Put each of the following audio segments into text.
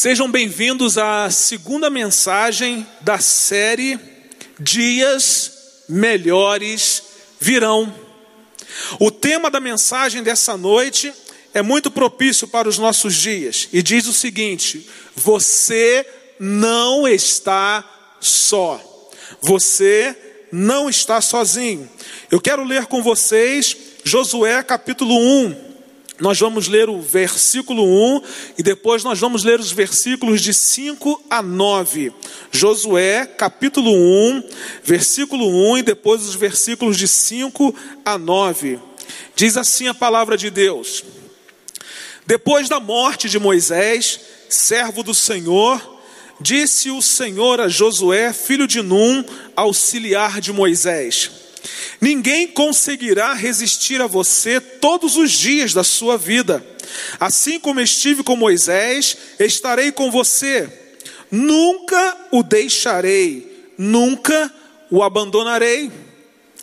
Sejam bem-vindos à segunda mensagem da série Dias Melhores Virão. O tema da mensagem dessa noite é muito propício para os nossos dias e diz o seguinte: Você não está só. Você não está sozinho. Eu quero ler com vocês Josué capítulo 1 nós vamos ler o versículo 1 e depois nós vamos ler os versículos de 5 a 9. Josué, capítulo 1, versículo 1 e depois os versículos de 5 a 9. Diz assim a palavra de Deus: Depois da morte de Moisés, servo do Senhor, disse o Senhor a Josué, filho de Num, auxiliar de Moisés: Ninguém conseguirá resistir a você todos os dias da sua vida. Assim como estive com Moisés, estarei com você. Nunca o deixarei, nunca o abandonarei.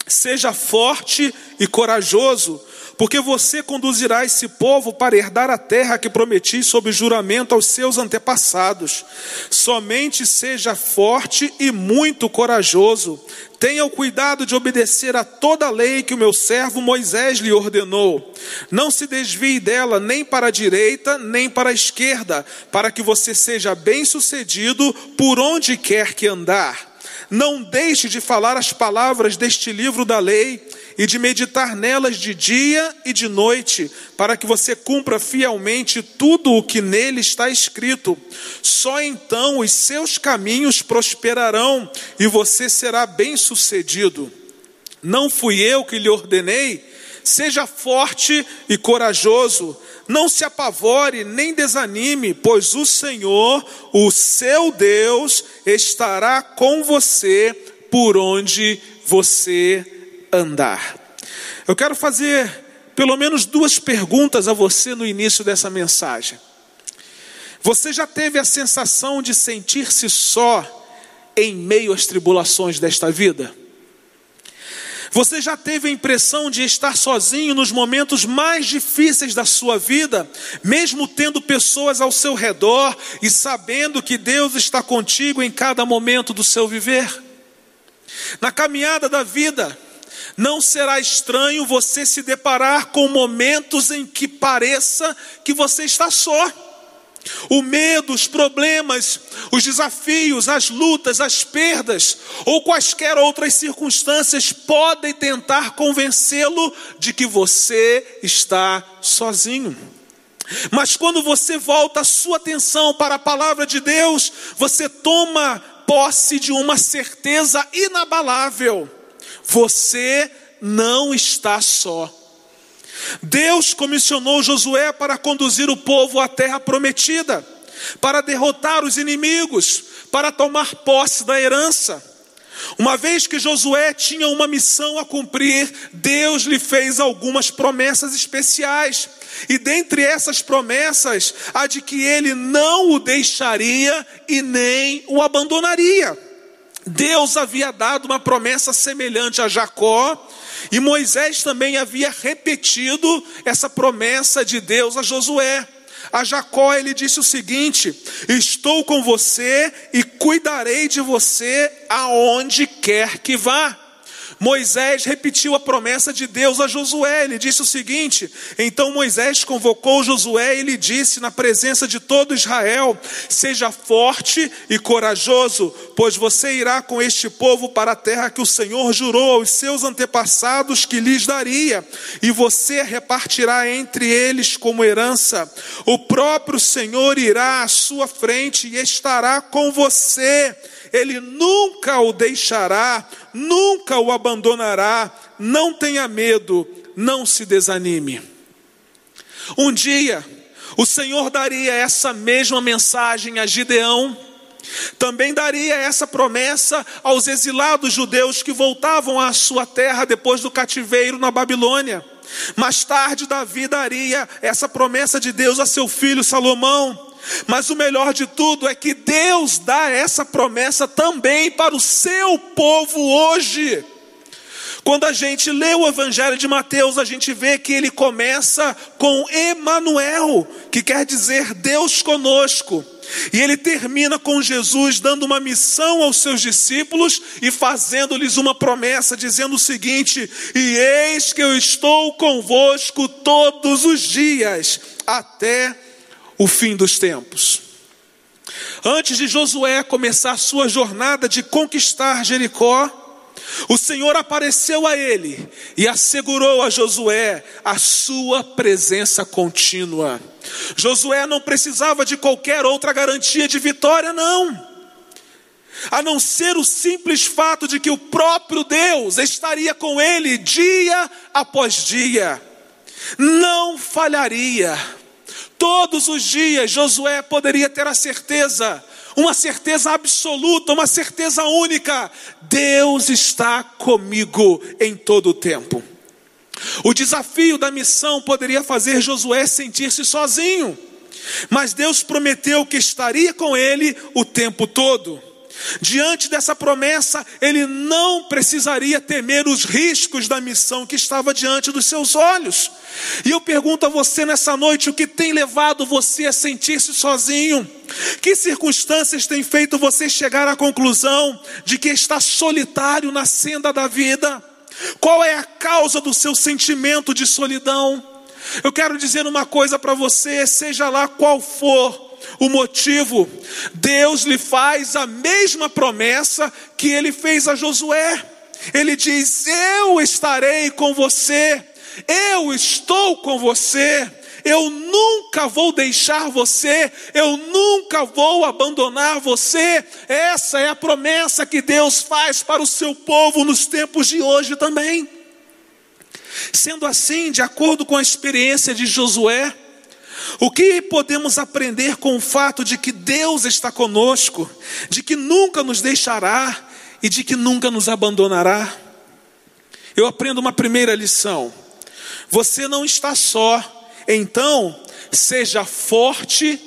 Seja forte e corajoso, porque você conduzirá esse povo para herdar a terra que prometi sob juramento aos seus antepassados. Somente seja forte e muito corajoso. Tenha o cuidado de obedecer a toda a lei que o meu servo Moisés lhe ordenou. Não se desvie dela nem para a direita, nem para a esquerda, para que você seja bem-sucedido por onde quer que andar. Não deixe de falar as palavras deste livro da lei e de meditar nelas de dia e de noite, para que você cumpra fielmente tudo o que nele está escrito. Só então os seus caminhos prosperarão e você será bem-sucedido. Não fui eu que lhe ordenei? Seja forte e corajoso. Não se apavore nem desanime, pois o Senhor, o seu Deus, estará com você por onde você andar. Eu quero fazer pelo menos duas perguntas a você no início dessa mensagem. Você já teve a sensação de sentir-se só em meio às tribulações desta vida? Você já teve a impressão de estar sozinho nos momentos mais difíceis da sua vida, mesmo tendo pessoas ao seu redor e sabendo que Deus está contigo em cada momento do seu viver? Na caminhada da vida, não será estranho você se deparar com momentos em que pareça que você está só. O medo, os problemas, os desafios, as lutas, as perdas ou quaisquer outras circunstâncias podem tentar convencê-lo de que você está sozinho. Mas quando você volta a sua atenção para a palavra de Deus, você toma posse de uma certeza inabalável você não está só. Deus comissionou Josué para conduzir o povo à terra prometida, para derrotar os inimigos, para tomar posse da herança. Uma vez que Josué tinha uma missão a cumprir, Deus lhe fez algumas promessas especiais. E dentre essas promessas, a de que ele não o deixaria e nem o abandonaria. Deus havia dado uma promessa semelhante a Jacó, e Moisés também havia repetido essa promessa de Deus a Josué. A Jacó ele disse o seguinte: Estou com você e cuidarei de você aonde quer que vá. Moisés repetiu a promessa de Deus a Josué. Ele disse o seguinte: Então Moisés convocou Josué e lhe disse, na presença de todo Israel: Seja forte e corajoso, pois você irá com este povo para a terra que o Senhor jurou aos seus antepassados que lhes daria, e você repartirá entre eles como herança. O próprio Senhor irá à sua frente e estará com você ele nunca o deixará, nunca o abandonará. Não tenha medo, não se desanime. Um dia, o Senhor daria essa mesma mensagem a Gideão, também daria essa promessa aos exilados judeus que voltavam à sua terra depois do cativeiro na Babilônia. Mais tarde, Davi daria essa promessa de Deus a seu filho Salomão. Mas o melhor de tudo é que Deus dá essa promessa também para o seu povo hoje. Quando a gente lê o Evangelho de Mateus, a gente vê que ele começa com Emanuel, que quer dizer Deus conosco. E ele termina com Jesus dando uma missão aos seus discípulos e fazendo-lhes uma promessa, dizendo o seguinte: E eis que eu estou convosco todos os dias, até o fim dos tempos. Antes de Josué começar sua jornada de conquistar Jericó, o Senhor apareceu a ele e assegurou a Josué a sua presença contínua. Josué não precisava de qualquer outra garantia de vitória, não. A não ser o simples fato de que o próprio Deus estaria com ele dia após dia, não falharia. Todos os dias Josué poderia ter a certeza uma certeza absoluta, uma certeza única: Deus está comigo em todo o tempo. O desafio da missão poderia fazer Josué sentir-se sozinho, mas Deus prometeu que estaria com ele o tempo todo. Diante dessa promessa, ele não precisaria temer os riscos da missão que estava diante dos seus olhos. E eu pergunto a você nessa noite: o que tem levado você a sentir-se sozinho? Que circunstâncias têm feito você chegar à conclusão de que está solitário na senda da vida? Qual é a causa do seu sentimento de solidão? Eu quero dizer uma coisa para você, seja lá qual for o motivo, Deus lhe faz a mesma promessa que ele fez a Josué. Ele diz: Eu estarei com você, eu estou com você, eu nunca vou deixar você, eu nunca vou abandonar você. Essa é a promessa que Deus faz para o seu povo nos tempos de hoje também. Sendo assim, de acordo com a experiência de Josué, o que podemos aprender com o fato de que Deus está conosco, de que nunca nos deixará e de que nunca nos abandonará? Eu aprendo uma primeira lição: você não está só, então seja forte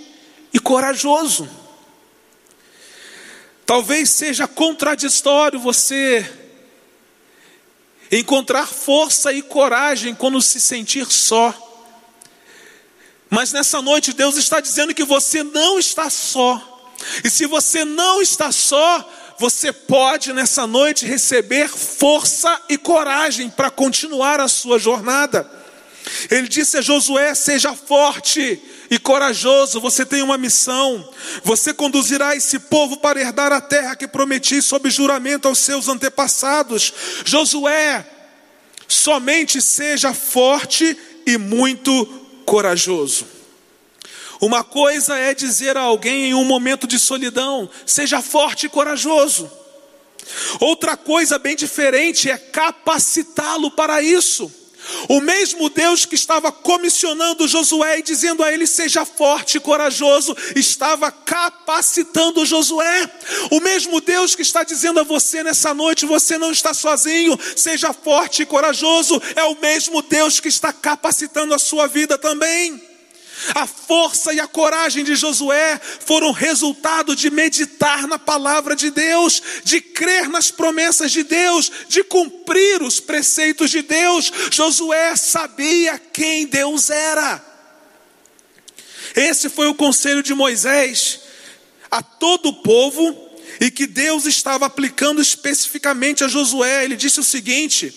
e corajoso. Talvez seja contraditório você encontrar força e coragem quando se sentir só. Mas nessa noite Deus está dizendo que você não está só. E se você não está só, você pode nessa noite receber força e coragem para continuar a sua jornada. Ele disse a Josué: seja forte e corajoso, você tem uma missão. Você conduzirá esse povo para herdar a terra que prometi sob juramento aos seus antepassados. Josué, somente seja forte e muito corajoso. Uma coisa é dizer a alguém em um momento de solidão: seja forte e corajoso. Outra coisa bem diferente é capacitá-lo para isso. O mesmo Deus que estava comissionando Josué e dizendo a ele: seja forte e corajoso, estava capacitando Josué. O mesmo Deus que está dizendo a você nessa noite: você não está sozinho, seja forte e corajoso, é o mesmo Deus que está capacitando a sua vida também. A força e a coragem de Josué foram resultado de meditar na palavra de Deus, de crer nas promessas de Deus, de cumprir os preceitos de Deus. Josué sabia quem Deus era. Esse foi o conselho de Moisés a todo o povo e que Deus estava aplicando especificamente a Josué. Ele disse o seguinte: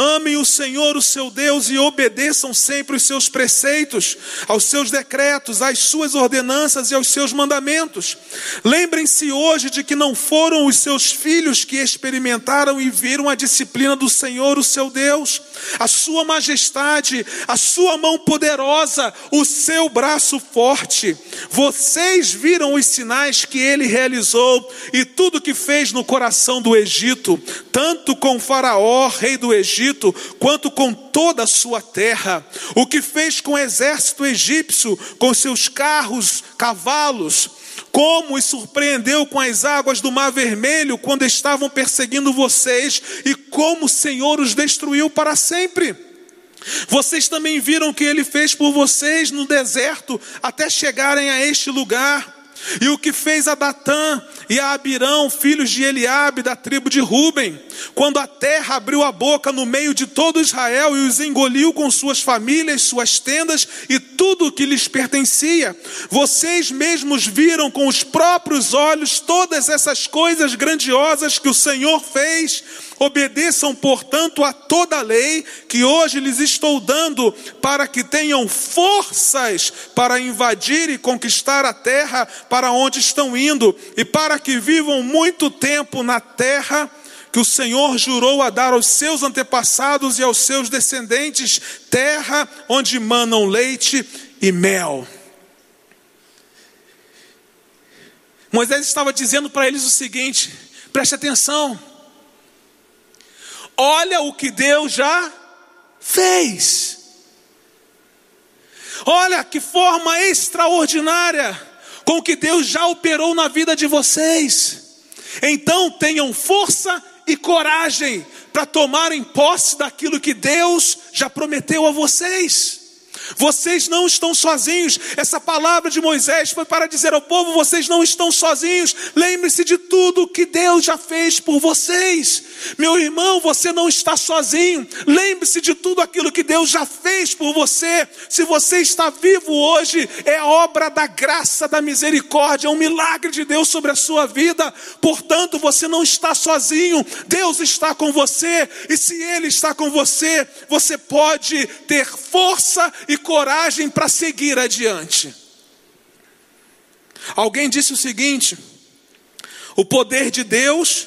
Amem o Senhor, o seu Deus, e obedeçam sempre os seus preceitos, aos seus decretos, às suas ordenanças e aos seus mandamentos. Lembrem-se hoje de que não foram os seus filhos que experimentaram e viram a disciplina do Senhor, o seu Deus, a sua majestade, a sua mão poderosa, o seu braço forte. Vocês viram os sinais que ele realizou e tudo que fez no coração do Egito, tanto com Faraó, rei do Egito, quanto com toda a sua terra. O que fez com o exército egípcio, com seus carros, cavalos, como os surpreendeu com as águas do Mar Vermelho quando estavam perseguindo vocês, e como o Senhor os destruiu para sempre. Vocês também viram o que ele fez por vocês no deserto até chegarem a este lugar. E o que fez a Datã e a Abirão, filhos de Eliabe, da tribo de Ruben, quando a terra abriu a boca no meio de todo Israel e os engoliu com suas famílias, suas tendas e tudo o que lhes pertencia. Vocês mesmos viram com os próprios olhos todas essas coisas grandiosas que o Senhor fez. Obedeçam, portanto, a toda a lei que hoje lhes estou dando, para que tenham forças para invadir e conquistar a terra para onde estão indo, e para que vivam muito tempo na terra que o Senhor jurou a dar aos seus antepassados e aos seus descendentes, terra onde manam leite e mel. Moisés estava dizendo para eles o seguinte: preste atenção, olha o que Deus já fez. Olha que forma extraordinária com que Deus já operou na vida de vocês. Então tenham força e coragem para tomarem posse daquilo que Deus já prometeu a vocês. Vocês não estão sozinhos. Essa palavra de Moisés foi para dizer ao povo: vocês não estão sozinhos. Lembre-se de tudo que Deus já fez por vocês. Meu irmão, você não está sozinho. Lembre-se de tudo aquilo que Deus já fez por você. Se você está vivo hoje, é obra da graça, da misericórdia, é um milagre de Deus sobre a sua vida. Portanto, você não está sozinho. Deus está com você. E se Ele está com você, você pode ter força e coragem para seguir adiante. Alguém disse o seguinte: o poder de Deus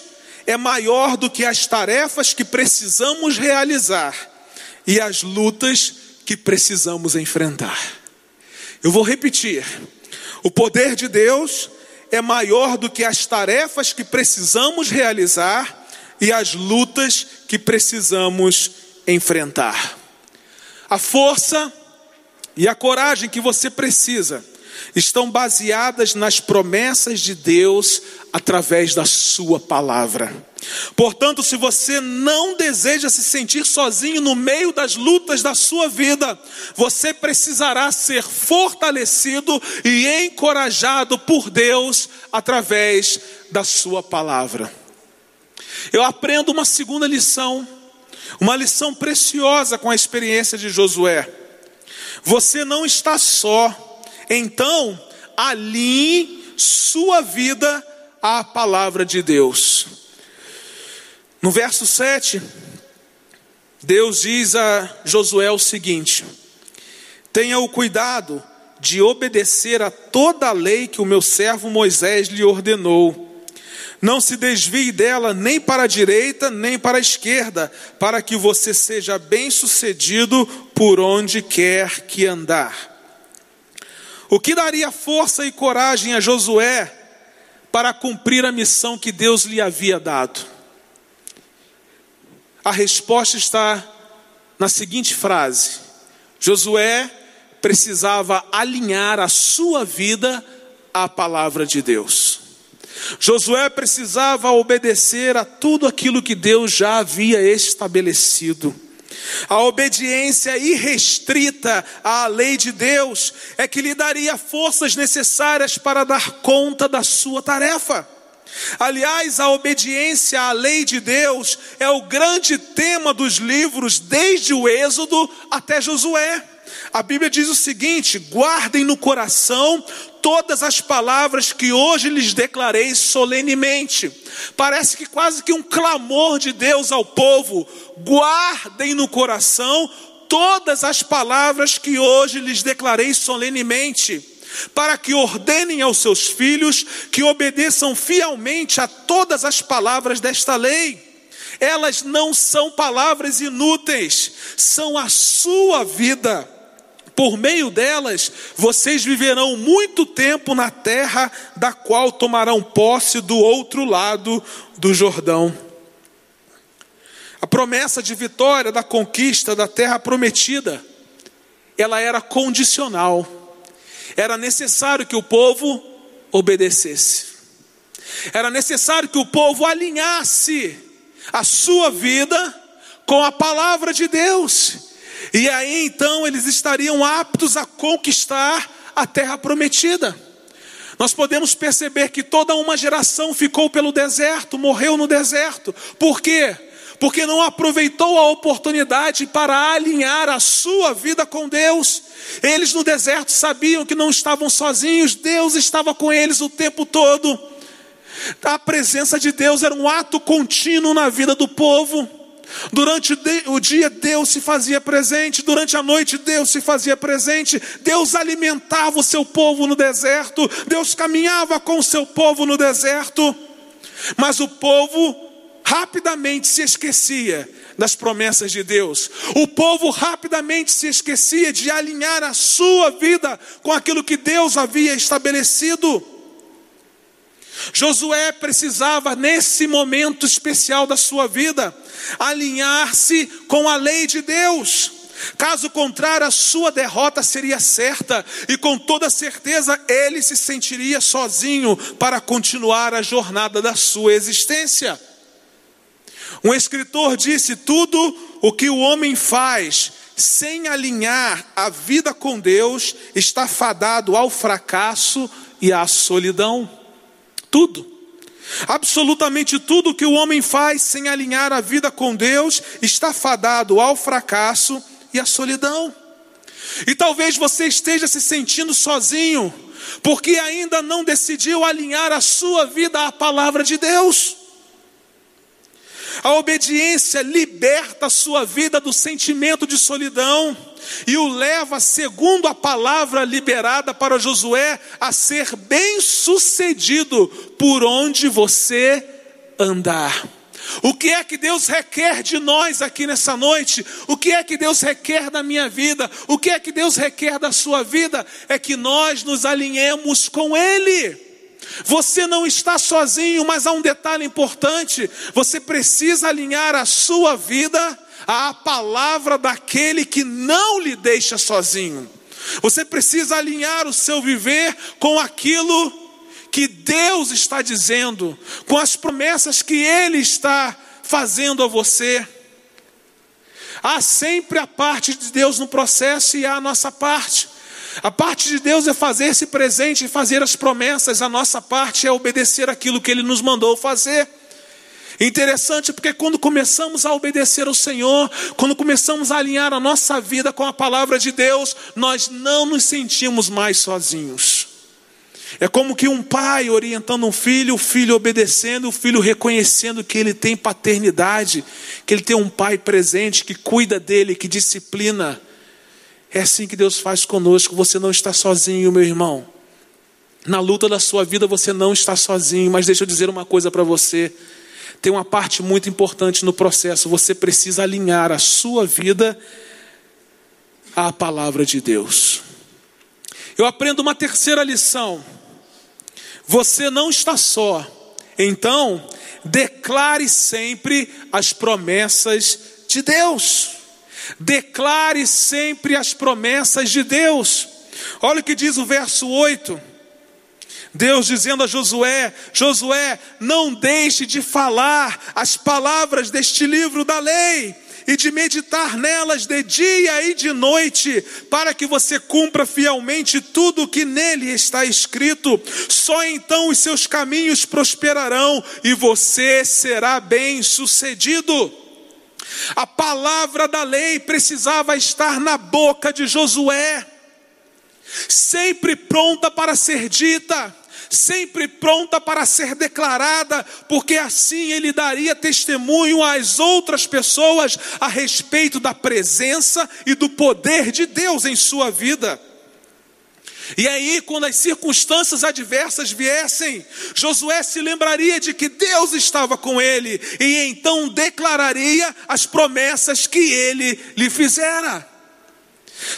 é maior do que as tarefas que precisamos realizar e as lutas que precisamos enfrentar. Eu vou repetir: o poder de Deus é maior do que as tarefas que precisamos realizar e as lutas que precisamos enfrentar. A força e a coragem que você precisa estão baseadas nas promessas de Deus através da Sua palavra. Portanto, se você não deseja se sentir sozinho no meio das lutas da sua vida, você precisará ser fortalecido e encorajado por Deus através da Sua palavra. Eu aprendo uma segunda lição, uma lição preciosa com a experiência de Josué. Você não está só. Então, alinhe sua vida à palavra de Deus. No verso 7, Deus diz a Josué o seguinte: Tenha o cuidado de obedecer a toda a lei que o meu servo Moisés lhe ordenou. Não se desvie dela nem para a direita, nem para a esquerda, para que você seja bem-sucedido por onde quer que andar. O que daria força e coragem a Josué para cumprir a missão que Deus lhe havia dado? A resposta está na seguinte frase: Josué precisava alinhar a sua vida à palavra de Deus. Josué precisava obedecer a tudo aquilo que Deus já havia estabelecido. A obediência irrestrita à lei de Deus é que lhe daria forças necessárias para dar conta da sua tarefa. Aliás, a obediência à lei de Deus é o grande tema dos livros, desde o Êxodo até Josué. A Bíblia diz o seguinte: guardem no coração todas as palavras que hoje lhes declarei solenemente. Parece que quase que um clamor de Deus ao povo: guardem no coração todas as palavras que hoje lhes declarei solenemente para que ordenem aos seus filhos que obedeçam fielmente a todas as palavras desta lei. Elas não são palavras inúteis, são a sua vida. Por meio delas, vocês viverão muito tempo na terra da qual tomarão posse do outro lado do Jordão. A promessa de vitória da conquista da terra prometida, ela era condicional. Era necessário que o povo obedecesse. Era necessário que o povo alinhasse a sua vida com a palavra de Deus. E aí então eles estariam aptos a conquistar a terra prometida. nós podemos perceber que toda uma geração ficou pelo deserto, morreu no deserto. Por quê? Porque não aproveitou a oportunidade para alinhar a sua vida com Deus. Eles no deserto sabiam que não estavam sozinhos, Deus estava com eles o tempo todo. A presença de Deus era um ato contínuo na vida do povo. Durante o dia, Deus se fazia presente, durante a noite, Deus se fazia presente, Deus alimentava o seu povo no deserto, Deus caminhava com o seu povo no deserto, mas o povo rapidamente se esquecia das promessas de Deus, o povo rapidamente se esquecia de alinhar a sua vida com aquilo que Deus havia estabelecido. Josué precisava, nesse momento especial da sua vida, alinhar-se com a lei de Deus. Caso contrário, a sua derrota seria certa, e com toda certeza ele se sentiria sozinho para continuar a jornada da sua existência. Um escritor disse: tudo o que o homem faz sem alinhar a vida com Deus está fadado ao fracasso e à solidão. Tudo. Absolutamente tudo que o homem faz sem alinhar a vida com Deus está fadado ao fracasso e à solidão. E talvez você esteja se sentindo sozinho, porque ainda não decidiu alinhar a sua vida à palavra de Deus. A obediência liberta a sua vida do sentimento de solidão e o leva, segundo a palavra liberada para Josué, a ser bem-sucedido por onde você andar. O que é que Deus requer de nós aqui nessa noite? O que é que Deus requer da minha vida? O que é que Deus requer da sua vida? É que nós nos alinhemos com Ele. Você não está sozinho, mas há um detalhe importante: você precisa alinhar a sua vida à palavra daquele que não lhe deixa sozinho. Você precisa alinhar o seu viver com aquilo que Deus está dizendo, com as promessas que Ele está fazendo a você. Há sempre a parte de Deus no processo e há a nossa parte. A parte de Deus é fazer-se presente e fazer as promessas, a nossa parte é obedecer aquilo que Ele nos mandou fazer. Interessante porque quando começamos a obedecer ao Senhor, quando começamos a alinhar a nossa vida com a palavra de Deus, nós não nos sentimos mais sozinhos. É como que um pai orientando um filho, o filho obedecendo, o filho reconhecendo que ele tem paternidade, que ele tem um pai presente, que cuida dele, que disciplina. É assim que Deus faz conosco. Você não está sozinho, meu irmão. Na luta da sua vida você não está sozinho, mas deixa eu dizer uma coisa para você tem uma parte muito importante no processo. Você precisa alinhar a sua vida à palavra de Deus. Eu aprendo uma terceira lição. Você não está só. Então, declare sempre as promessas de Deus. Declare sempre as promessas de Deus. Olha o que diz o verso 8. Deus dizendo a Josué: Josué, não deixe de falar as palavras deste livro da lei e de meditar nelas de dia e de noite, para que você cumpra fielmente tudo o que nele está escrito. Só então os seus caminhos prosperarão e você será bem-sucedido. A palavra da lei precisava estar na boca de Josué, sempre pronta para ser dita sempre pronta para ser declarada, porque assim ele daria testemunho às outras pessoas a respeito da presença e do poder de Deus em sua vida. E aí, quando as circunstâncias adversas viessem, Josué se lembraria de que Deus estava com ele e então declararia as promessas que ele lhe fizera.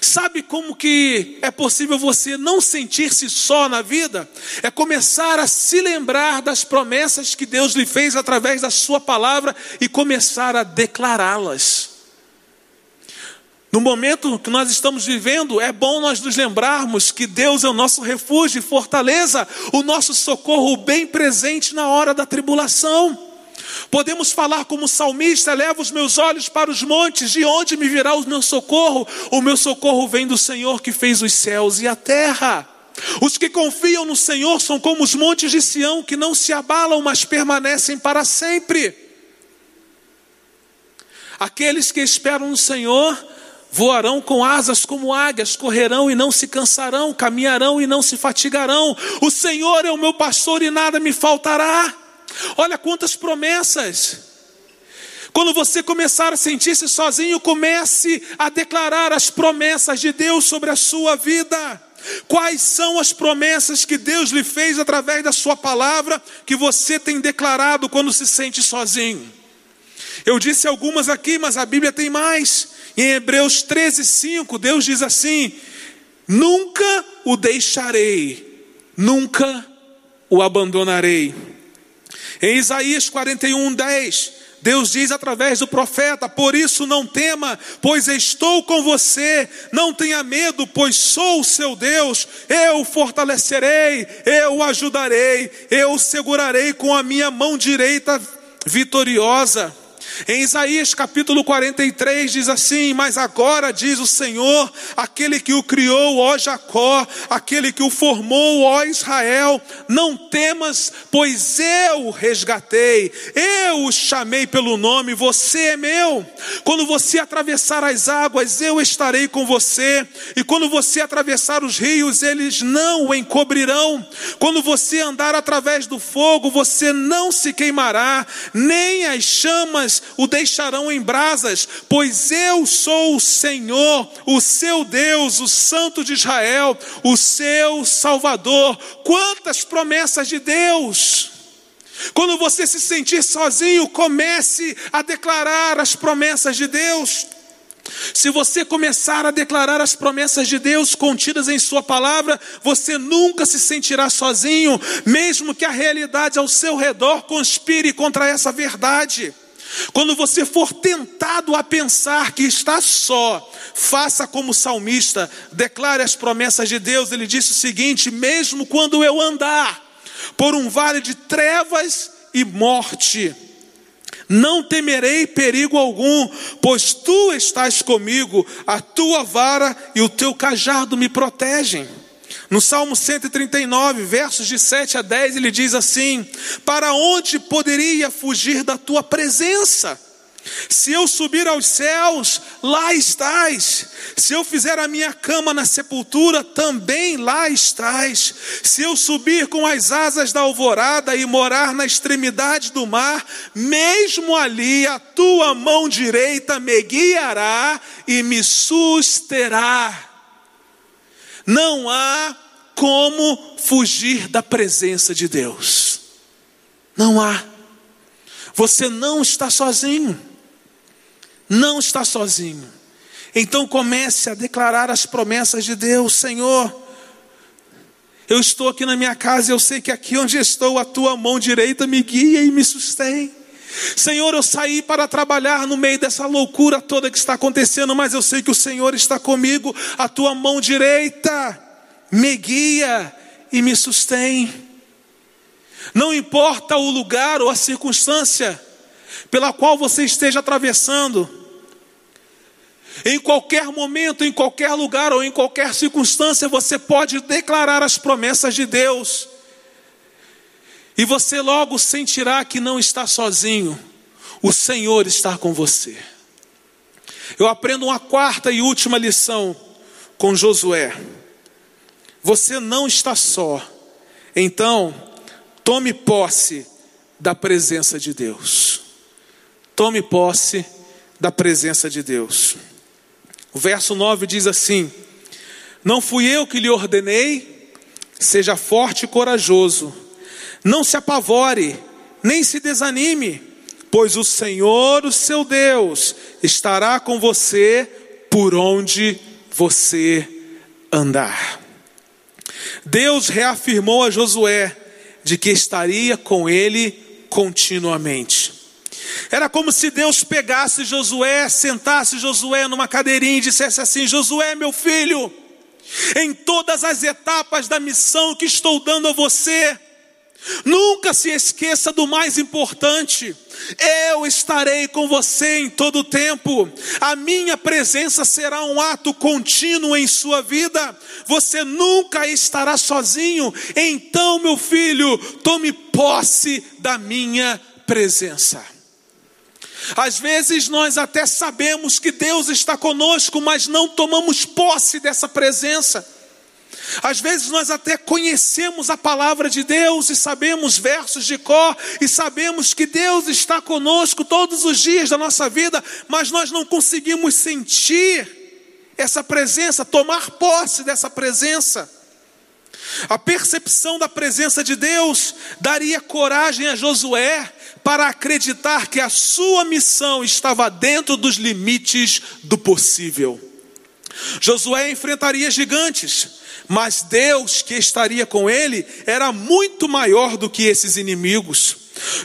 Sabe como que é possível você não sentir-se só na vida? É começar a se lembrar das promessas que Deus lhe fez através da sua palavra e começar a declará-las. No momento que nós estamos vivendo, é bom nós nos lembrarmos que Deus é o nosso refúgio e fortaleza, o nosso socorro bem presente na hora da tribulação. Podemos falar como salmista: leva os meus olhos para os montes, de onde me virá o meu socorro? O meu socorro vem do Senhor que fez os céus e a terra. Os que confiam no Senhor são como os montes de Sião, que não se abalam, mas permanecem para sempre. Aqueles que esperam no Senhor voarão com asas como águias, correrão e não se cansarão, caminharão e não se fatigarão. O Senhor é o meu pastor e nada me faltará. Olha quantas promessas. Quando você começar a sentir-se sozinho, comece a declarar as promessas de Deus sobre a sua vida. Quais são as promessas que Deus lhe fez através da sua palavra que você tem declarado quando se sente sozinho? Eu disse algumas aqui, mas a Bíblia tem mais. Em Hebreus 13, 5, Deus diz assim: Nunca o deixarei, nunca o abandonarei. Em Isaías 41, 10, Deus diz através do profeta: Por isso não tema, pois estou com você. Não tenha medo, pois sou o seu Deus. Eu o fortalecerei, eu o ajudarei, eu o segurarei com a minha mão direita vitoriosa. Em Isaías capítulo 43 diz assim: Mas agora diz o Senhor, aquele que o criou, ó Jacó, aquele que o formou, ó Israel, não temas, pois eu o resgatei, eu o chamei pelo nome, você é meu. Quando você atravessar as águas, eu estarei com você, e quando você atravessar os rios, eles não o encobrirão. Quando você andar através do fogo, você não se queimará, nem as chamas o deixarão em brasas, pois eu sou o Senhor, o seu Deus, o Santo de Israel, o seu Salvador. Quantas promessas de Deus! Quando você se sentir sozinho, comece a declarar as promessas de Deus. Se você começar a declarar as promessas de Deus contidas em Sua palavra, você nunca se sentirá sozinho, mesmo que a realidade ao seu redor conspire contra essa verdade. Quando você for tentado a pensar que está só, faça como o salmista, declare as promessas de Deus. Ele disse o seguinte: mesmo quando eu andar por um vale de trevas e morte, não temerei perigo algum, pois tu estás comigo, a tua vara e o teu cajado me protegem. No Salmo 139, versos de 7 a 10, ele diz assim: Para onde poderia fugir da tua presença? Se eu subir aos céus, lá estás. Se eu fizer a minha cama na sepultura, também lá estás. Se eu subir com as asas da alvorada e morar na extremidade do mar, mesmo ali a tua mão direita me guiará e me susterá. Não há como fugir da presença de Deus. Não há. Você não está sozinho. Não está sozinho. Então comece a declarar as promessas de Deus, Senhor. Eu estou aqui na minha casa eu sei que aqui onde estou, a tua mão direita me guia e me sustém. Senhor, eu saí para trabalhar no meio dessa loucura toda que está acontecendo, mas eu sei que o Senhor está comigo, a tua mão direita me guia e me sustém. Não importa o lugar ou a circunstância pela qual você esteja atravessando, em qualquer momento, em qualquer lugar ou em qualquer circunstância, você pode declarar as promessas de Deus, e você logo sentirá que não está sozinho, o Senhor está com você. Eu aprendo uma quarta e última lição com Josué. Você não está só. Então, tome posse da presença de Deus. Tome posse da presença de Deus. O verso 9 diz assim: Não fui eu que lhe ordenei, seja forte e corajoso, não se apavore, nem se desanime, pois o Senhor, o seu Deus, estará com você por onde você andar. Deus reafirmou a Josué de que estaria com ele continuamente. Era como se Deus pegasse Josué, sentasse Josué numa cadeirinha e dissesse assim: Josué, meu filho, em todas as etapas da missão que estou dando a você, Nunca se esqueça do mais importante. Eu estarei com você em todo o tempo. A minha presença será um ato contínuo em sua vida. Você nunca estará sozinho. Então, meu filho, tome posse da minha presença. Às vezes nós até sabemos que Deus está conosco, mas não tomamos posse dessa presença. Às vezes nós até conhecemos a palavra de Deus e sabemos versos de cor e sabemos que Deus está conosco todos os dias da nossa vida, mas nós não conseguimos sentir essa presença, tomar posse dessa presença. A percepção da presença de Deus daria coragem a Josué para acreditar que a sua missão estava dentro dos limites do possível. Josué enfrentaria gigantes, mas Deus que estaria com ele era muito maior do que esses inimigos.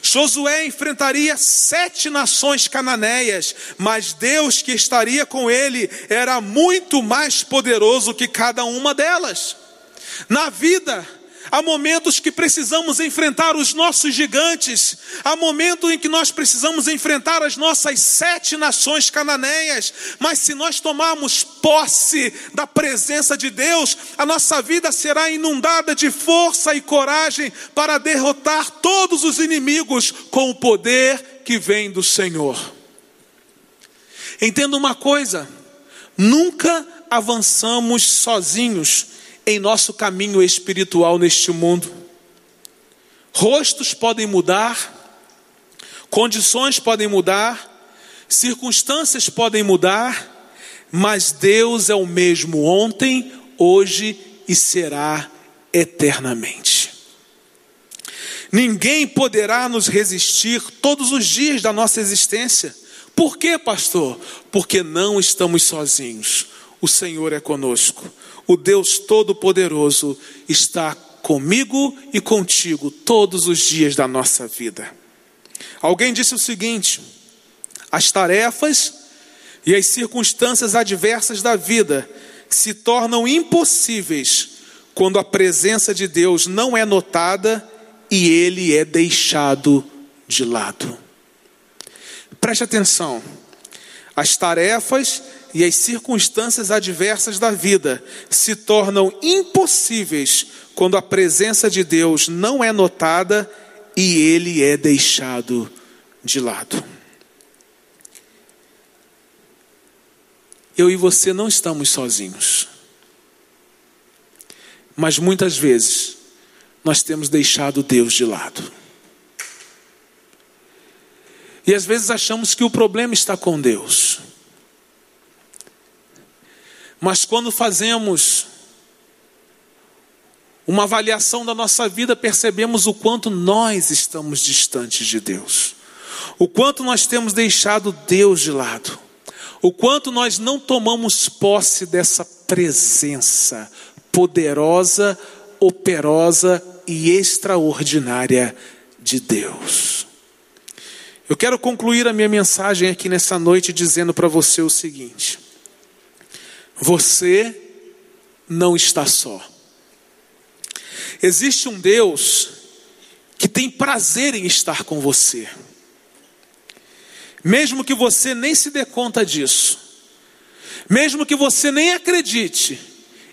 Josué enfrentaria sete nações cananeias, mas Deus que estaria com ele era muito mais poderoso que cada uma delas. Na vida, Há momentos que precisamos enfrentar os nossos gigantes. Há momento em que nós precisamos enfrentar as nossas sete nações cananeias. Mas se nós tomarmos posse da presença de Deus, a nossa vida será inundada de força e coragem para derrotar todos os inimigos com o poder que vem do Senhor. Entenda uma coisa: nunca avançamos sozinhos em nosso caminho espiritual neste mundo. Rostos podem mudar, condições podem mudar, circunstâncias podem mudar, mas Deus é o mesmo ontem, hoje e será eternamente. Ninguém poderá nos resistir todos os dias da nossa existência. Por quê, pastor? Porque não estamos sozinhos. O Senhor é conosco o Deus Todo-Poderoso está comigo e contigo todos os dias da nossa vida. Alguém disse o seguinte: as tarefas e as circunstâncias adversas da vida se tornam impossíveis quando a presença de Deus não é notada e ele é deixado de lado. Preste atenção. As tarefas e as circunstâncias adversas da vida se tornam impossíveis quando a presença de Deus não é notada e ele é deixado de lado. Eu e você não estamos sozinhos. Mas muitas vezes nós temos deixado Deus de lado. E às vezes achamos que o problema está com Deus. Mas quando fazemos uma avaliação da nossa vida, percebemos o quanto nós estamos distantes de Deus, o quanto nós temos deixado Deus de lado, o quanto nós não tomamos posse dessa presença poderosa, operosa e extraordinária de Deus. Eu quero concluir a minha mensagem aqui nessa noite dizendo para você o seguinte: você não está só. Existe um Deus que tem prazer em estar com você. Mesmo que você nem se dê conta disso, mesmo que você nem acredite,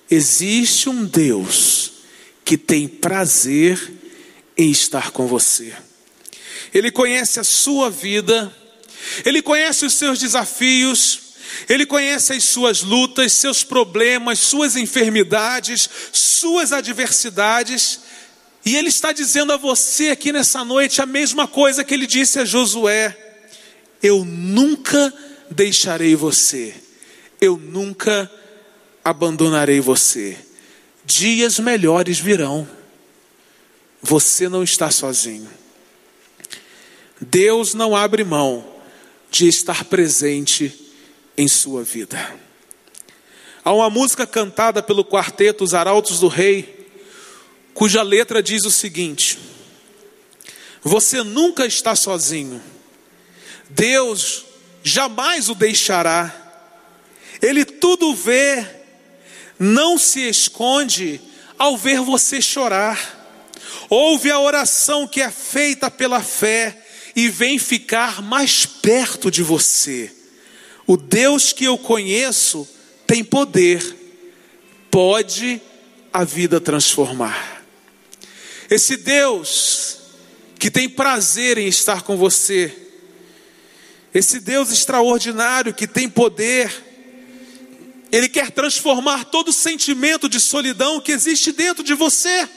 existe um Deus que tem prazer em estar com você. Ele conhece a sua vida, ele conhece os seus desafios, ele conhece as suas lutas, seus problemas, suas enfermidades, suas adversidades, e Ele está dizendo a você aqui nessa noite a mesma coisa que Ele disse a Josué: Eu nunca deixarei você, eu nunca abandonarei você. Dias melhores virão, você não está sozinho. Deus não abre mão de estar presente em sua vida. Há uma música cantada pelo quarteto Os Arautos do Rei, cuja letra diz o seguinte: Você nunca está sozinho, Deus jamais o deixará, Ele tudo vê, não se esconde ao ver você chorar. Ouve a oração que é feita pela fé e vem ficar mais perto de você. O Deus que eu conheço tem poder, pode a vida transformar. Esse Deus que tem prazer em estar com você, esse Deus extraordinário que tem poder, Ele quer transformar todo sentimento de solidão que existe dentro de você.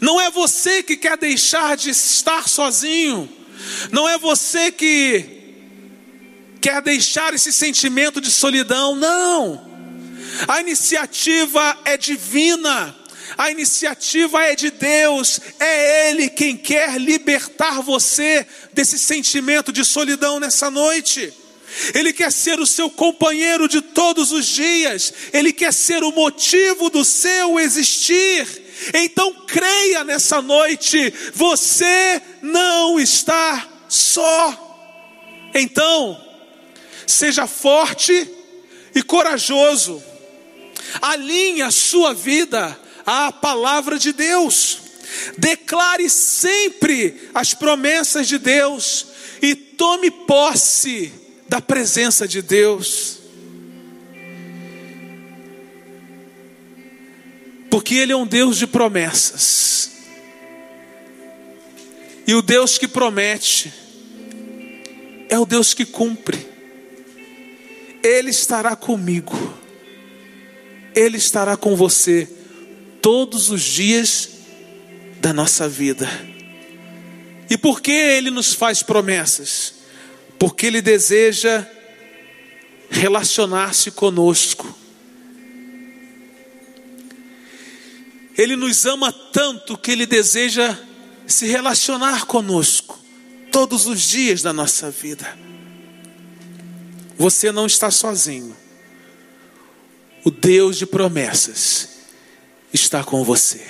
Não é você que quer deixar de estar sozinho, não é você que quer deixar esse sentimento de solidão, não. A iniciativa é divina, a iniciativa é de Deus, é Ele quem quer libertar você desse sentimento de solidão nessa noite. Ele quer ser o seu companheiro de todos os dias, Ele quer ser o motivo do seu existir. Então creia nessa noite, você não está só. Então, seja forte e corajoso, alinhe a sua vida à palavra de Deus, declare sempre as promessas de Deus e tome posse da presença de Deus. Porque Ele é um Deus de promessas. E o Deus que promete é o Deus que cumpre. Ele estará comigo. Ele estará com você todos os dias da nossa vida. E por que Ele nos faz promessas? Porque Ele deseja relacionar-se conosco. Ele nos ama tanto que Ele deseja se relacionar conosco todos os dias da nossa vida. Você não está sozinho. O Deus de promessas está com você.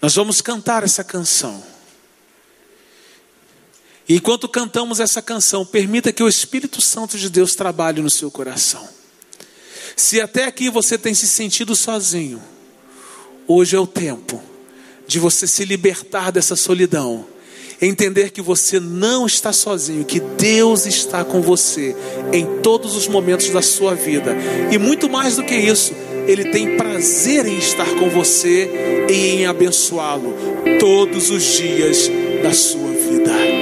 Nós vamos cantar essa canção. E enquanto cantamos essa canção, permita que o Espírito Santo de Deus trabalhe no seu coração. Se até aqui você tem se sentido sozinho, hoje é o tempo de você se libertar dessa solidão entender que você não está sozinho, que Deus está com você em todos os momentos da sua vida. E muito mais do que isso, Ele tem prazer em estar com você e em abençoá-lo todos os dias da sua vida.